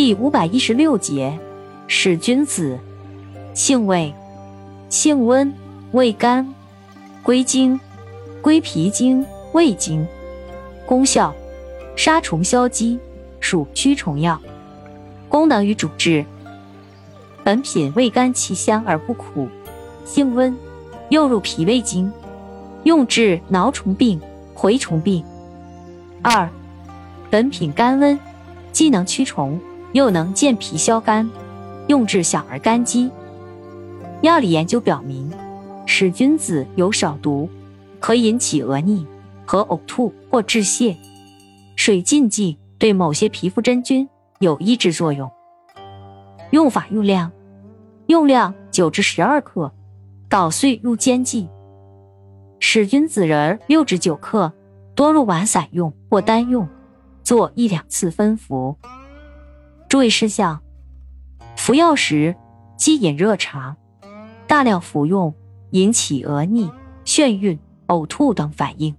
第五百一十六节，使君子，性味，性温，味甘，归经，归脾经、胃经。功效，杀虫消积，属驱虫药。功能与主治，本品味甘气香而不苦，性温，又入脾胃经，用治挠虫病、蛔虫病。二，本品甘温，既能驱虫。又能健脾消肝，用治小儿肝积。药理研究表明，使君子有少毒，可引起恶逆和呕吐或致泻。水浸剂对某些皮肤真菌有抑制作用。用法用量：用量九至十二克，捣碎入煎剂。使君子仁六至九克，多入丸散用或单用，做一两次分服。注意事项：服药时忌饮热茶，大量服用引起恶逆、眩晕、呕吐等反应。